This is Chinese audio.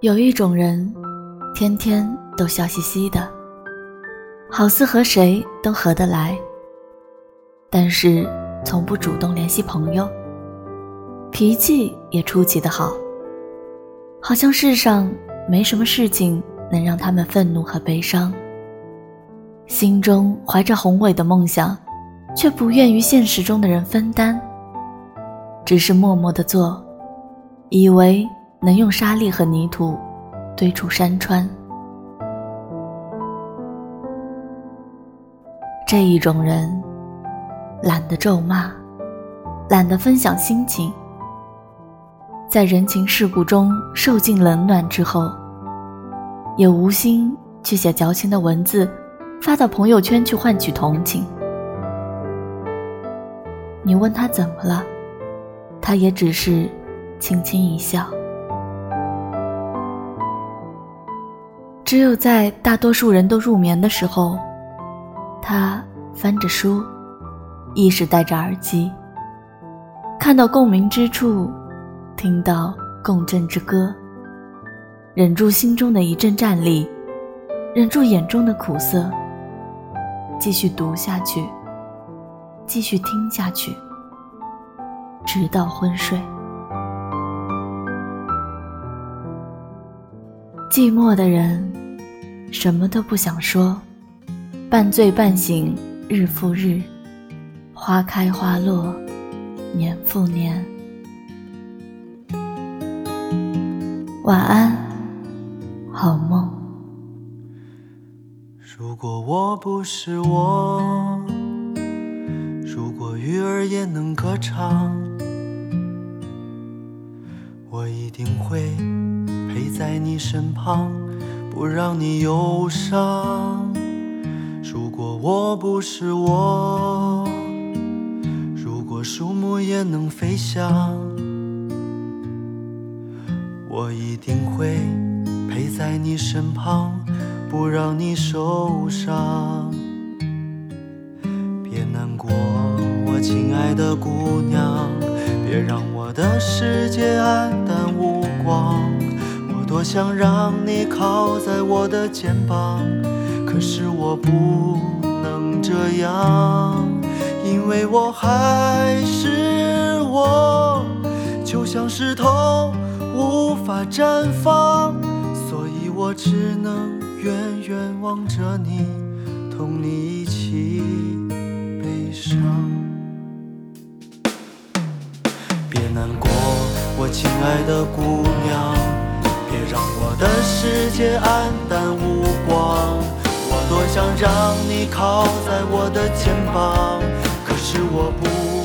有一种人，天天都笑嘻嘻的，好似和谁都合得来，但是从不主动联系朋友，脾气也出奇的好，好像世上没什么事情能让他们愤怒和悲伤。心中怀着宏伟的梦想，却不愿与现实中的人分担，只是默默的做，以为。能用沙粒和泥土堆出山川。这一种人，懒得咒骂，懒得分享心情，在人情世故中受尽冷暖之后，也无心去写矫情的文字，发到朋友圈去换取同情。你问他怎么了，他也只是轻轻一笑。只有在大多数人都入眠的时候，他翻着书，亦是戴着耳机，看到共鸣之处，听到共振之歌，忍住心中的一阵战栗，忍住眼中的苦涩，继续读下去，继续听下去，直到昏睡。寂寞的人，什么都不想说，半醉半醒，日复日，花开花落，年复年。晚安，好梦。如果我不是我，如果鱼儿也能歌唱，我一定会。陪在你身旁，不让你忧伤。如果我不是我，如果树木也能飞翔，我一定会陪在你身旁，不让你受伤。别难过，我亲爱的姑娘，别让我的世界黯淡无光。多想让你靠在我的肩膀，可是我不能这样，因为我还是我，就像石头无法绽放，所以我只能远远望着你，同你一起悲伤。别难过，我亲爱的姑娘。别让我的世界黯淡无光，我多想让你靠在我的肩膀，可是我不。